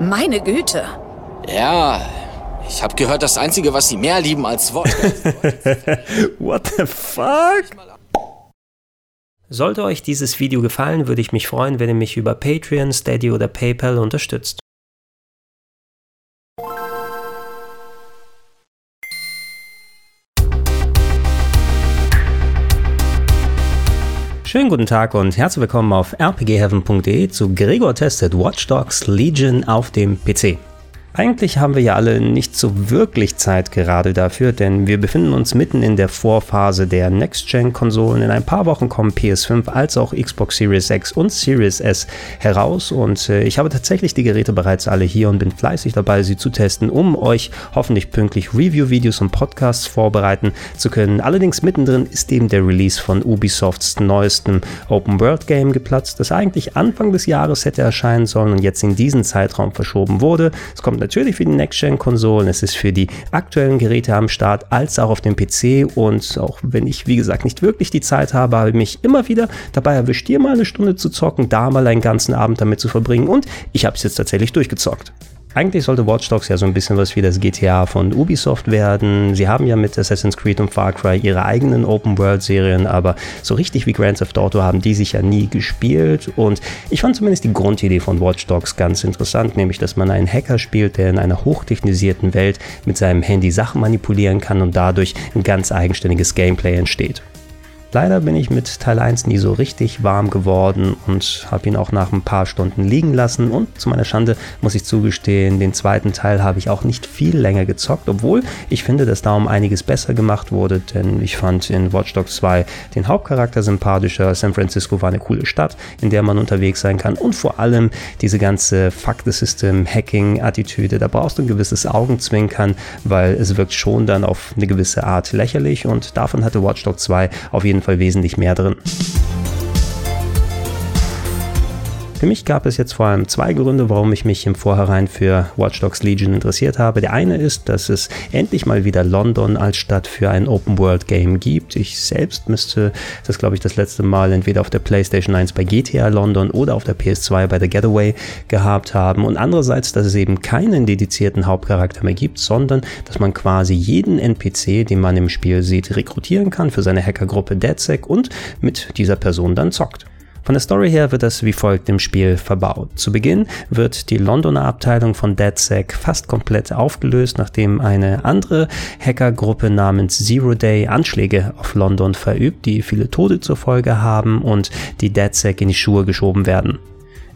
Meine Güte. Ja, ich habe gehört, das Einzige, was sie mehr lieben als Wodka. What the fuck? Sollte euch dieses Video gefallen, würde ich mich freuen, wenn ihr mich über Patreon, Steady oder PayPal unterstützt. Schönen guten Tag und herzlich willkommen auf rpgheaven.de zu Gregor Tested Watch Dogs Legion auf dem PC. Eigentlich haben wir ja alle nicht so wirklich Zeit gerade dafür, denn wir befinden uns mitten in der Vorphase der Next-Gen-Konsolen. In ein paar Wochen kommen PS5 als auch Xbox Series X und Series S heraus und äh, ich habe tatsächlich die Geräte bereits alle hier und bin fleißig dabei, sie zu testen, um euch hoffentlich pünktlich Review-Videos und Podcasts vorbereiten zu können. Allerdings mittendrin ist eben der Release von Ubisofts neuestem Open-World-Game geplatzt, das eigentlich Anfang des Jahres hätte erscheinen sollen und jetzt in diesen Zeitraum verschoben wurde. Es kommt natürlich für die Next-Gen-Konsolen, es ist für die aktuellen Geräte am Start, als auch auf dem PC. Und auch wenn ich, wie gesagt, nicht wirklich die Zeit habe, habe ich mich immer wieder dabei erwischt, hier mal eine Stunde zu zocken, da mal einen ganzen Abend damit zu verbringen. Und ich habe es jetzt tatsächlich durchgezockt. Eigentlich sollte Watch Dogs ja so ein bisschen was wie das GTA von Ubisoft werden. Sie haben ja mit Assassin's Creed und Far Cry ihre eigenen Open-World-Serien, aber so richtig wie Grand Theft Auto haben die sich ja nie gespielt. Und ich fand zumindest die Grundidee von Watch Dogs ganz interessant, nämlich dass man einen Hacker spielt, der in einer hochtechnisierten Welt mit seinem Handy Sachen manipulieren kann und dadurch ein ganz eigenständiges Gameplay entsteht. Leider bin ich mit Teil 1 nie so richtig warm geworden und habe ihn auch nach ein paar Stunden liegen lassen. Und zu meiner Schande muss ich zugestehen, den zweiten Teil habe ich auch nicht viel länger gezockt, obwohl ich finde, dass da um einiges besser gemacht wurde, denn ich fand in Watch Dogs 2 den Hauptcharakter sympathischer, San Francisco war eine coole Stadt, in der man unterwegs sein kann und vor allem diese ganze Fuck the System Hacking Attitüde, da brauchst du ein gewisses Augenzwinkern, weil es wirkt schon dann auf eine gewisse Art lächerlich und davon hatte Watch Dogs 2 auf jeden Fall wesentlich mehr drin. Für mich gab es jetzt vor allem zwei Gründe, warum ich mich im Vorhinein für Watch Dogs Legion interessiert habe. Der eine ist, dass es endlich mal wieder London als Stadt für ein Open-World-Game gibt. Ich selbst müsste das, glaube ich, das letzte Mal entweder auf der PlayStation 1 bei GTA London oder auf der PS2 bei The Getaway gehabt haben. Und andererseits, dass es eben keinen dedizierten Hauptcharakter mehr gibt, sondern dass man quasi jeden NPC, den man im Spiel sieht, rekrutieren kann für seine Hackergruppe DeadSec und mit dieser Person dann zockt. Von der Story her wird das wie folgt im Spiel verbaut. Zu Beginn wird die Londoner Abteilung von DedSec fast komplett aufgelöst, nachdem eine andere Hackergruppe namens Zero Day Anschläge auf London verübt, die viele Tote zur Folge haben und die DedSec in die Schuhe geschoben werden.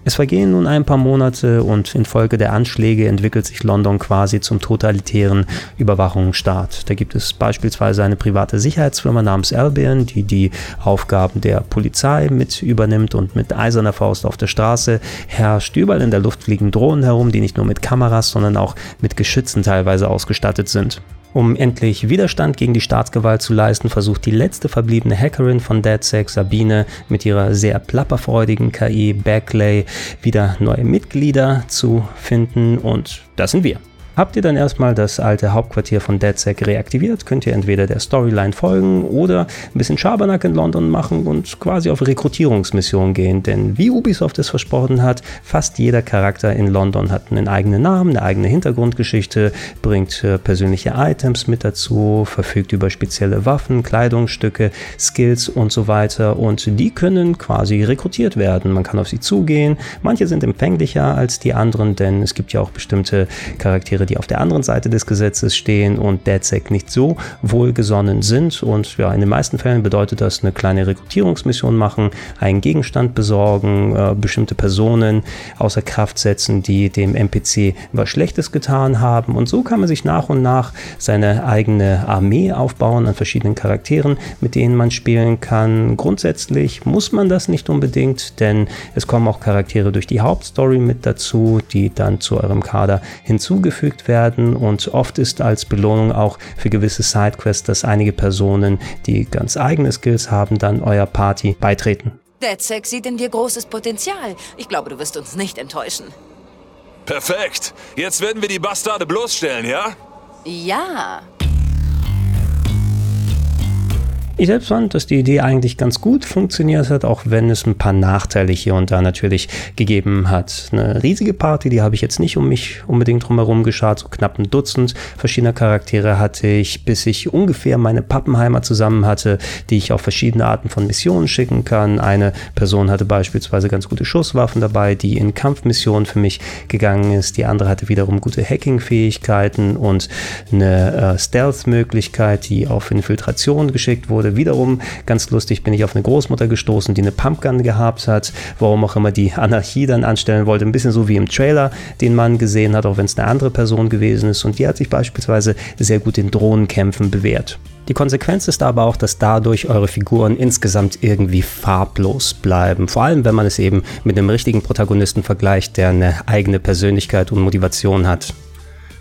Es vergehen nun ein paar Monate und infolge der Anschläge entwickelt sich London quasi zum totalitären Überwachungsstaat. Da gibt es beispielsweise eine private Sicherheitsfirma namens Albion, die die Aufgaben der Polizei mit übernimmt und mit eiserner Faust auf der Straße herrscht. Überall in der Luft fliegen Drohnen herum, die nicht nur mit Kameras, sondern auch mit Geschützen teilweise ausgestattet sind. Um endlich Widerstand gegen die Staatsgewalt zu leisten, versucht die letzte verbliebene Hackerin von DeadSec, Sabine, mit ihrer sehr plapperfreudigen KI Backlay wieder neue Mitglieder zu finden und das sind wir. Habt ihr dann erstmal das alte Hauptquartier von DedSec reaktiviert, könnt ihr entweder der Storyline folgen oder ein bisschen Schabernack in London machen und quasi auf Rekrutierungsmission gehen. Denn wie Ubisoft es versprochen hat, fast jeder Charakter in London hat einen eigenen Namen, eine eigene Hintergrundgeschichte, bringt äh, persönliche Items mit dazu, verfügt über spezielle Waffen, Kleidungsstücke, Skills und so weiter. Und die können quasi rekrutiert werden. Man kann auf sie zugehen. Manche sind empfänglicher als die anderen, denn es gibt ja auch bestimmte Charaktere, die auf der anderen Seite des Gesetzes stehen und DedSec nicht so wohlgesonnen sind. Und ja, in den meisten Fällen bedeutet das eine kleine Rekrutierungsmission machen, einen Gegenstand besorgen, äh, bestimmte Personen außer Kraft setzen, die dem NPC was Schlechtes getan haben. Und so kann man sich nach und nach seine eigene Armee aufbauen an verschiedenen Charakteren, mit denen man spielen kann. Grundsätzlich muss man das nicht unbedingt, denn es kommen auch Charaktere durch die Hauptstory mit dazu, die dann zu eurem Kader hinzugefügt gefügt werden und oft ist als Belohnung auch für gewisse Sidequests, dass einige Personen, die ganz eigene Skills haben, dann euer Party beitreten. DedSec sieht in dir großes Potenzial. Ich glaube, du wirst uns nicht enttäuschen. Perfekt. Jetzt werden wir die Bastarde bloßstellen, ja? Ja. Ich selbst fand, dass die Idee eigentlich ganz gut funktioniert hat, auch wenn es ein paar Nachteile hier und da natürlich gegeben hat. Eine riesige Party, die habe ich jetzt nicht um mich unbedingt drumherum geschaut, so knapp ein Dutzend verschiedener Charaktere hatte ich, bis ich ungefähr meine Pappenheimer zusammen hatte, die ich auf verschiedene Arten von Missionen schicken kann. Eine Person hatte beispielsweise ganz gute Schusswaffen dabei, die in Kampfmissionen für mich gegangen ist. Die andere hatte wiederum gute Hacking-Fähigkeiten und eine äh, Stealth-Möglichkeit, die auf Infiltration geschickt wurde. Wiederum ganz lustig bin ich auf eine Großmutter gestoßen, die eine Pumpgun gehabt hat, warum auch immer die Anarchie dann anstellen wollte. Ein bisschen so wie im Trailer, den man gesehen hat, auch wenn es eine andere Person gewesen ist. Und die hat sich beispielsweise sehr gut in Drohnenkämpfen bewährt. Die Konsequenz ist aber auch, dass dadurch eure Figuren insgesamt irgendwie farblos bleiben. Vor allem, wenn man es eben mit einem richtigen Protagonisten vergleicht, der eine eigene Persönlichkeit und Motivation hat.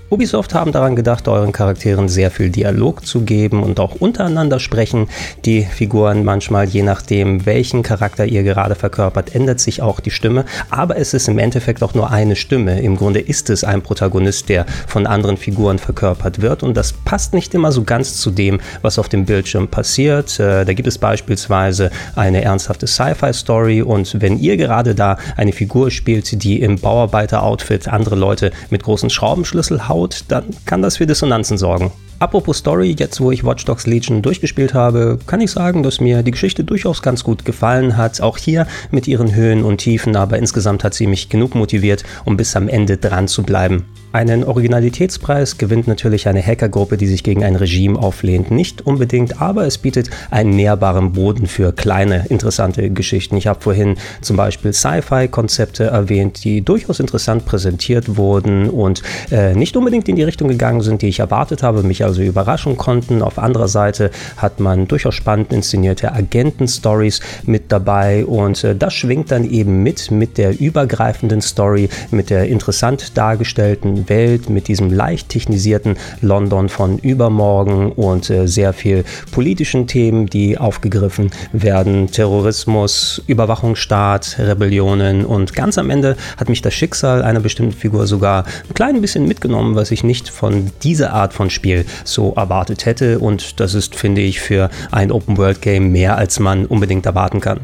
Ubisoft haben daran gedacht, euren Charakteren sehr viel Dialog zu geben und auch untereinander sprechen. Die Figuren manchmal, je nachdem, welchen Charakter ihr gerade verkörpert, ändert sich auch die Stimme. Aber es ist im Endeffekt auch nur eine Stimme. Im Grunde ist es ein Protagonist, der von anderen Figuren verkörpert wird. Und das passt nicht immer so ganz zu dem, was auf dem Bildschirm passiert. Äh, da gibt es beispielsweise eine ernsthafte Sci-Fi-Story. Und wenn ihr gerade da eine Figur spielt, die im Bauarbeiter-Outfit andere Leute mit großen Schraubenschlüssel haut, baut, dann kann das für Dissonanzen sorgen. Apropos Story, jetzt wo ich Watch Dogs Legion durchgespielt habe, kann ich sagen, dass mir die Geschichte durchaus ganz gut gefallen hat. Auch hier mit ihren Höhen und Tiefen, aber insgesamt hat sie mich genug motiviert, um bis am Ende dran zu bleiben. Einen Originalitätspreis gewinnt natürlich eine Hackergruppe, die sich gegen ein Regime auflehnt. Nicht unbedingt, aber es bietet einen nährbaren Boden für kleine, interessante Geschichten. Ich habe vorhin zum Beispiel Sci-Fi-Konzepte erwähnt, die durchaus interessant präsentiert wurden und äh, nicht unbedingt in die Richtung gegangen sind, die ich erwartet habe, mich also überraschen konnten. Auf anderer Seite hat man durchaus spannend inszenierte Agenten-Stories mit dabei und äh, das schwingt dann eben mit, mit der übergreifenden Story, mit der interessant dargestellten Welt, mit diesem leicht technisierten London von übermorgen und äh, sehr viel politischen Themen, die aufgegriffen werden. Terrorismus, Überwachungsstaat, Rebellionen und ganz am Ende hat mich das Schicksal einer bestimmten Figur sogar ein klein bisschen mitgenommen, was ich nicht von dieser Art von Spiel so erwartet hätte und das ist, finde ich, für ein Open-World-Game mehr, als man unbedingt erwarten kann.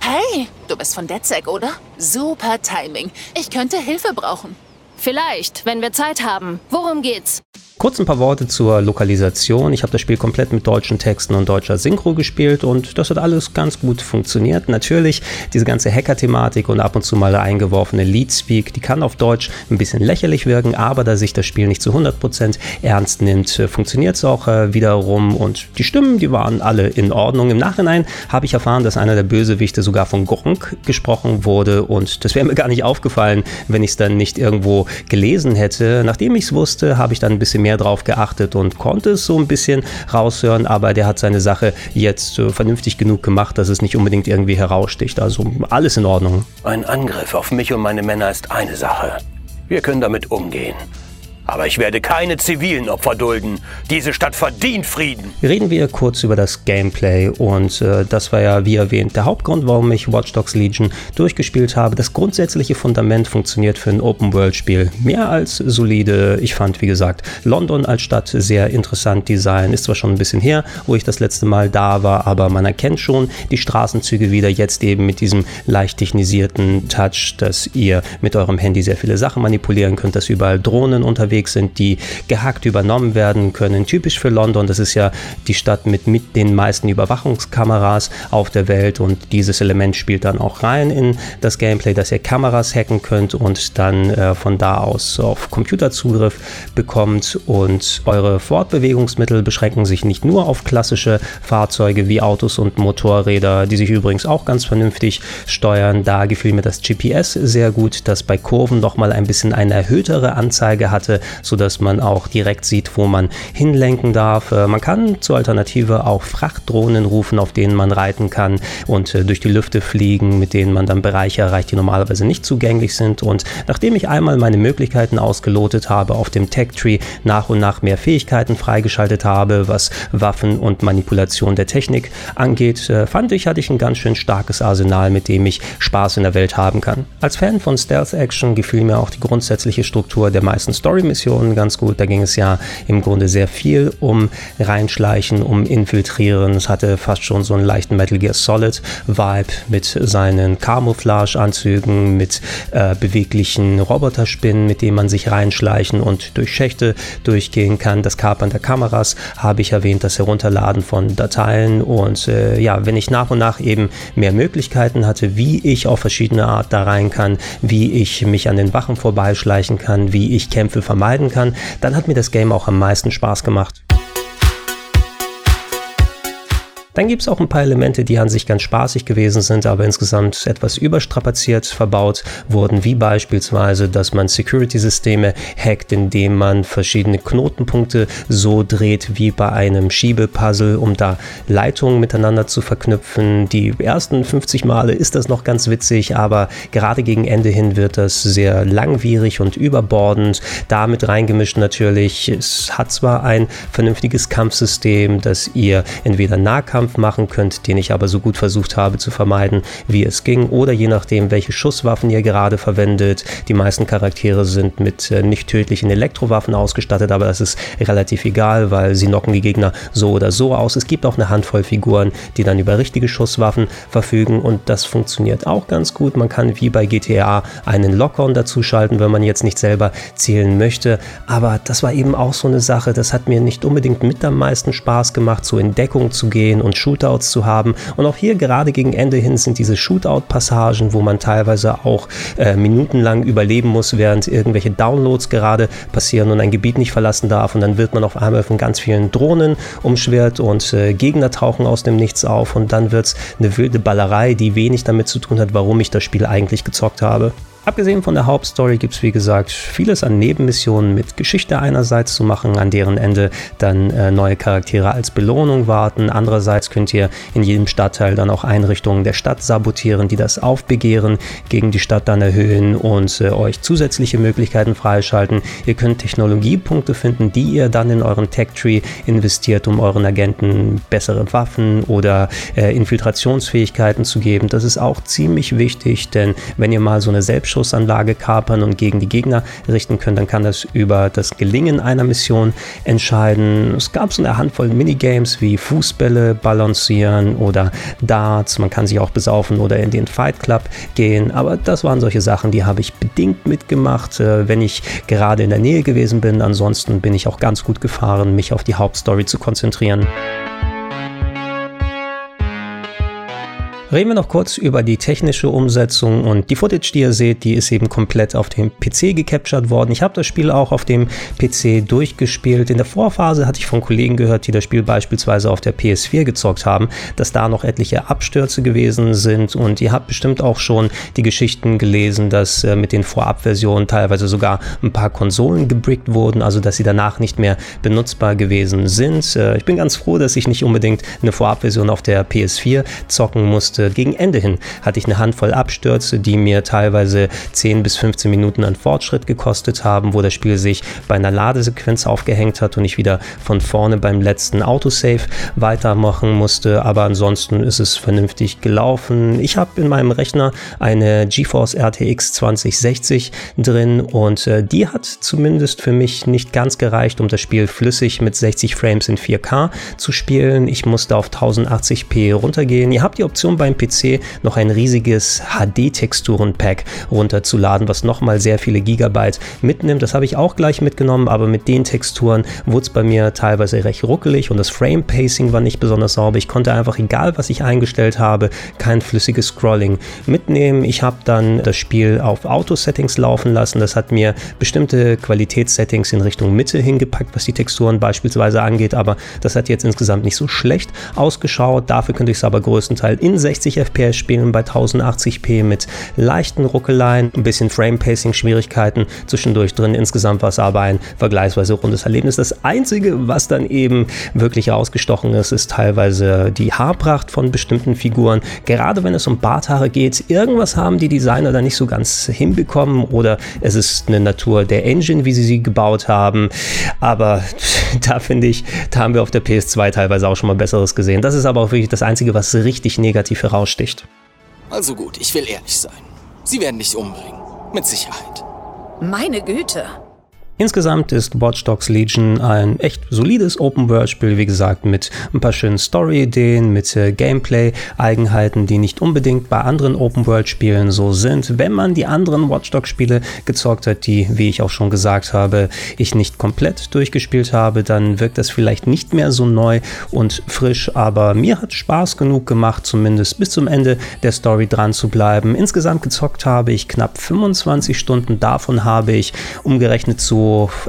Hey, du bist von DedSec, oder? Super Timing. Ich könnte Hilfe brauchen. Vielleicht, wenn wir Zeit haben. Worum geht's? Kurz ein paar Worte zur Lokalisation. Ich habe das Spiel komplett mit deutschen Texten und deutscher Synchro gespielt und das hat alles ganz gut funktioniert. Natürlich diese ganze Hacker-Thematik und ab und zu mal eingeworfene Lead-Speak, die kann auf Deutsch ein bisschen lächerlich wirken, aber da sich das Spiel nicht zu 100% ernst nimmt, äh, funktioniert es auch äh, wiederum und die Stimmen, die waren alle in Ordnung. Im Nachhinein habe ich erfahren, dass einer der Bösewichte sogar von Gronk gesprochen wurde und das wäre mir gar nicht aufgefallen, wenn ich es dann nicht irgendwo gelesen hätte. Nachdem ich es wusste, habe ich dann ein mehr drauf geachtet und konnte es so ein bisschen raushören, aber der hat seine Sache jetzt äh, vernünftig genug gemacht, dass es nicht unbedingt irgendwie heraussticht. Also alles in Ordnung. Ein Angriff auf mich und meine Männer ist eine Sache. Wir können damit umgehen. Aber ich werde keine zivilen Opfer dulden. Diese Stadt verdient Frieden. Reden wir kurz über das Gameplay und äh, das war ja, wie erwähnt, der Hauptgrund, warum ich Watch Dogs Legion durchgespielt habe. Das grundsätzliche Fundament funktioniert für ein Open-World-Spiel mehr als solide. Ich fand, wie gesagt, London als Stadt sehr interessant Design. Ist zwar schon ein bisschen her, wo ich das letzte Mal da war, aber man erkennt schon die Straßenzüge wieder jetzt eben mit diesem leicht technisierten Touch, dass ihr mit eurem Handy sehr viele Sachen manipulieren könnt, dass überall Drohnen unterwegs unterwegs sind, die gehackt übernommen werden können. Typisch für London, das ist ja die Stadt mit, mit den meisten Überwachungskameras auf der Welt und dieses Element spielt dann auch rein in das Gameplay, dass ihr Kameras hacken könnt und dann äh, von da aus auf Computerzugriff bekommt und eure Fortbewegungsmittel beschränken sich nicht nur auf klassische Fahrzeuge wie Autos und Motorräder, die sich übrigens auch ganz vernünftig steuern. Da gefiel mir das GPS sehr gut, das bei Kurven noch mal ein bisschen eine erhöhtere Anzeige hatte, sodass man auch direkt sieht, wo man hinlenken darf. Äh, man kann zur Alternative auch Frachtdrohnen rufen, auf denen man reiten kann und äh, durch die Lüfte fliegen, mit denen man dann Bereiche erreicht, die normalerweise nicht zugänglich sind. Und nachdem ich einmal meine Möglichkeiten ausgelotet habe, auf dem Tech Tree nach und nach mehr Fähigkeiten freigeschaltet habe, was Waffen und Manipulation der Technik angeht, äh, fand ich, hatte ich ein ganz schön starkes Arsenal, mit dem ich Spaß in der Welt haben kann. Als Fan von Stealth Action gefiel mir auch die grundsätzliche Struktur der meisten Story Missionen ganz gut. Da ging es ja im Grunde sehr viel um Reinschleichen, um Infiltrieren. Es hatte fast schon so einen leichten Metal Gear Solid Vibe mit seinen Camouflage-Anzügen, mit äh, beweglichen Roboterspinnen, mit denen man sich reinschleichen und durch Schächte durchgehen kann. Das Kapern der Kameras habe ich erwähnt, das Herunterladen von Dateien und äh, ja, wenn ich nach und nach eben mehr Möglichkeiten hatte, wie ich auf verschiedene Art da rein kann, wie ich mich an den Wachen vorbeischleichen kann, wie ich Kämpfe vermeiden kann, dann hat mir das Game auch am meisten Spaß gemacht. Dann gibt es auch ein paar Elemente, die an sich ganz spaßig gewesen sind, aber insgesamt etwas überstrapaziert verbaut wurden, wie beispielsweise, dass man Security-Systeme hackt, indem man verschiedene Knotenpunkte so dreht wie bei einem Schiebepuzzle, um da Leitungen miteinander zu verknüpfen. Die ersten 50 Male ist das noch ganz witzig, aber gerade gegen Ende hin wird das sehr langwierig und überbordend. Damit reingemischt natürlich, es hat zwar ein vernünftiges Kampfsystem, dass ihr entweder Nahkampf Kampf machen könnt, den ich aber so gut versucht habe zu vermeiden, wie es ging. Oder je nachdem, welche Schusswaffen ihr gerade verwendet. Die meisten Charaktere sind mit äh, nicht tödlichen Elektrowaffen ausgestattet, aber das ist relativ egal, weil sie knocken die Gegner so oder so aus. Es gibt auch eine Handvoll Figuren, die dann über richtige Schusswaffen verfügen und das funktioniert auch ganz gut. Man kann wie bei GTA einen Lock-on dazuschalten, wenn man jetzt nicht selber zählen möchte. Aber das war eben auch so eine Sache, das hat mir nicht unbedingt mit am meisten Spaß gemacht, so in Deckung zu gehen und und Shootouts zu haben. Und auch hier gerade gegen Ende hin sind diese Shootout-Passagen, wo man teilweise auch äh, minutenlang überleben muss, während irgendwelche Downloads gerade passieren und ein Gebiet nicht verlassen darf. Und dann wird man auf einmal von ganz vielen Drohnen umschwert und äh, Gegner tauchen aus dem Nichts auf. Und dann wird es eine wilde Ballerei, die wenig damit zu tun hat, warum ich das Spiel eigentlich gezockt habe. Abgesehen von der Hauptstory gibt es wie gesagt vieles an Nebenmissionen mit Geschichte einerseits zu machen, an deren Ende dann äh, neue Charaktere als Belohnung warten. Andererseits könnt ihr in jedem Stadtteil dann auch Einrichtungen der Stadt sabotieren, die das Aufbegehren gegen die Stadt dann erhöhen und äh, euch zusätzliche Möglichkeiten freischalten. Ihr könnt Technologiepunkte finden, die ihr dann in euren Tech-Tree investiert, um euren Agenten bessere Waffen oder äh, Infiltrationsfähigkeiten zu geben. Das ist auch ziemlich wichtig, denn wenn ihr mal so eine selbst Schussanlage kapern und gegen die Gegner richten können, dann kann das über das Gelingen einer Mission entscheiden. Es gab so eine Handvoll Minigames wie Fußbälle balancieren oder Darts. Man kann sich auch besaufen oder in den Fight Club gehen. Aber das waren solche Sachen, die habe ich bedingt mitgemacht, äh, wenn ich gerade in der Nähe gewesen bin. Ansonsten bin ich auch ganz gut gefahren, mich auf die Hauptstory zu konzentrieren. Reden wir noch kurz über die technische Umsetzung und die Footage, die ihr seht, die ist eben komplett auf dem PC gecaptured worden. Ich habe das Spiel auch auf dem PC durchgespielt. In der Vorphase hatte ich von Kollegen gehört, die das Spiel beispielsweise auf der PS4 gezockt haben, dass da noch etliche Abstürze gewesen sind und ihr habt bestimmt auch schon die Geschichten gelesen, dass äh, mit den Vorabversionen teilweise sogar ein paar Konsolen gebrickt wurden, also dass sie danach nicht mehr benutzbar gewesen sind. Äh, ich bin ganz froh, dass ich nicht unbedingt eine Vorabversion auf der PS4 zocken musste gegen Ende hin hatte ich eine Handvoll Abstürze, die mir teilweise 10 bis 15 Minuten an Fortschritt gekostet haben, wo das Spiel sich bei einer Ladesequenz aufgehängt hat und ich wieder von vorne beim letzten Autosave weitermachen musste. Aber ansonsten ist es vernünftig gelaufen. Ich habe in meinem Rechner eine GeForce RTX 2060 drin und äh, die hat zumindest für mich nicht ganz gereicht, um das Spiel flüssig mit 60 Frames in 4K zu spielen. Ich musste auf 1080p runtergehen. Ihr habt die Option beim beim PC noch ein riesiges HD-Texturen-Pack runterzuladen, was nochmal sehr viele Gigabyte mitnimmt. Das habe ich auch gleich mitgenommen, aber mit den Texturen wurde es bei mir teilweise recht ruckelig und das Frame-Pacing war nicht besonders sauber. Ich konnte einfach, egal was ich eingestellt habe, kein flüssiges Scrolling mitnehmen. Ich habe dann das Spiel auf Auto-Settings laufen lassen. Das hat mir bestimmte Qualitätssettings in Richtung Mitte hingepackt, was die Texturen beispielsweise angeht, aber das hat jetzt insgesamt nicht so schlecht ausgeschaut. Dafür könnte ich es aber größtenteils in 60 60 FPS spielen bei 1080p mit leichten Ruckeleien, ein bisschen Frame-Pacing-Schwierigkeiten zwischendurch drin. Insgesamt war es aber ein vergleichsweise rundes Erlebnis. Das Einzige, was dann eben wirklich ausgestochen ist, ist teilweise die Haarpracht von bestimmten Figuren. Gerade wenn es um Barthaare geht, irgendwas haben die Designer da nicht so ganz hinbekommen oder es ist eine Natur der Engine, wie sie sie gebaut haben. Aber da finde ich, da haben wir auf der PS2 teilweise auch schon mal Besseres gesehen. Das ist aber auch wirklich das Einzige, was richtig negativ heraussticht. Also gut, ich will ehrlich sein. Sie werden dich umbringen. Mit Sicherheit. Meine Güte. Insgesamt ist Watch Dogs Legion ein echt solides Open-World-Spiel, wie gesagt, mit ein paar schönen Story-Ideen, mit äh, Gameplay-Eigenheiten, die nicht unbedingt bei anderen Open-World-Spielen so sind. Wenn man die anderen Watch Dogs-Spiele gezockt hat, die, wie ich auch schon gesagt habe, ich nicht komplett durchgespielt habe, dann wirkt das vielleicht nicht mehr so neu und frisch, aber mir hat Spaß genug gemacht, zumindest bis zum Ende der Story dran zu bleiben. Insgesamt gezockt habe ich knapp 25 Stunden, davon habe ich umgerechnet zu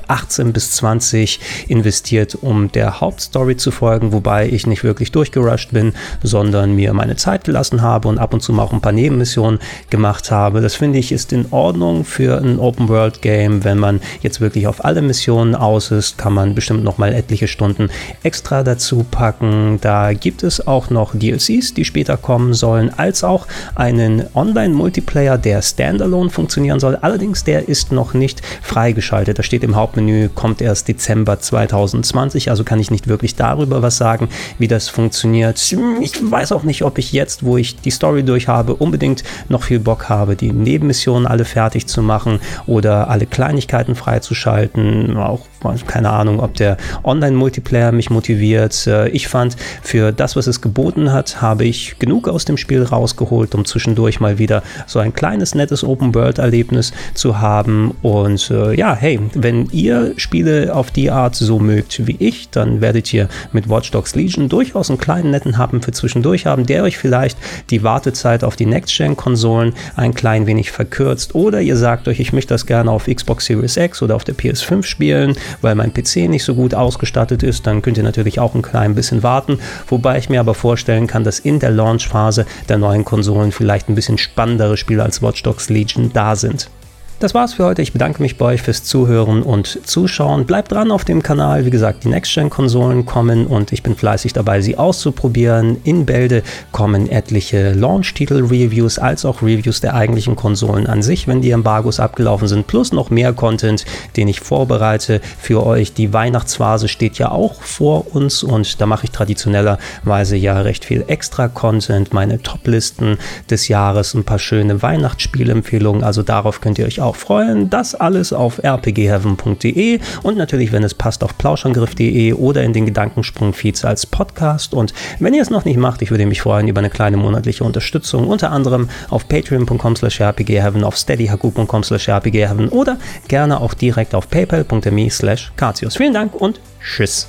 18 bis 20 investiert, um der Hauptstory zu folgen, wobei ich nicht wirklich durchgerusht bin, sondern mir meine Zeit gelassen habe und ab und zu mal auch ein paar Nebenmissionen gemacht habe. Das finde ich ist in Ordnung für ein Open World Game. Wenn man jetzt wirklich auf alle Missionen aus ist, kann man bestimmt noch mal etliche Stunden extra dazu packen. Da gibt es auch noch DLCs, die später kommen sollen, als auch einen Online-Multiplayer, der standalone funktionieren soll. Allerdings der ist noch nicht freigeschaltet. Da steht im Hauptmenü, kommt erst Dezember 2020, also kann ich nicht wirklich darüber was sagen, wie das funktioniert. Ich weiß auch nicht, ob ich jetzt, wo ich die Story durch habe, unbedingt noch viel Bock habe, die Nebenmissionen alle fertig zu machen oder alle Kleinigkeiten freizuschalten. Auch keine Ahnung, ob der Online-Multiplayer mich motiviert. Äh, ich fand, für das, was es geboten hat, habe ich genug aus dem Spiel rausgeholt, um zwischendurch mal wieder so ein kleines, nettes Open-World-Erlebnis zu haben. Und äh, ja, hey, wenn ihr Spiele auf die Art so mögt wie ich, dann werdet ihr mit Watch Dogs Legion durchaus einen kleinen netten Happen für zwischendurch haben, der euch vielleicht die Wartezeit auf die Next-Gen-Konsolen ein klein wenig verkürzt. Oder ihr sagt euch, ich möchte das gerne auf Xbox Series X oder auf der PS5 spielen weil mein PC nicht so gut ausgestattet ist, dann könnt ihr natürlich auch ein klein bisschen warten. Wobei ich mir aber vorstellen kann, dass in der Launchphase der neuen Konsolen vielleicht ein bisschen spannendere Spiele als Watch Dogs Legion da sind. Das war's für heute. Ich bedanke mich bei euch fürs Zuhören und Zuschauen. Bleibt dran auf dem Kanal. Wie gesagt, die Next-Gen-Konsolen kommen und ich bin fleißig dabei, sie auszuprobieren. In Bälde kommen etliche Launch-Titel-Reviews als auch Reviews der eigentlichen Konsolen an sich, wenn die Embargos abgelaufen sind, plus noch mehr Content, den ich vorbereite für euch. Die Weihnachtsphase steht ja auch vor uns und da mache ich traditionellerweise ja recht viel Extra-Content, meine Top-Listen des Jahres, ein paar schöne Weihnachtsspielempfehlungen. Also darauf könnt ihr euch auch freuen. Das alles auf rpgheaven.de und natürlich, wenn es passt, auf plauschangriff.de oder in den Gedankensprung-Feeds als Podcast. Und wenn ihr es noch nicht macht, ich würde mich freuen über eine kleine monatliche Unterstützung, unter anderem auf patreon.com slash rpgheaven, auf steadyhaku.com slash rpgheaven oder gerne auch direkt auf paypal.me slash Vielen Dank und tschüss.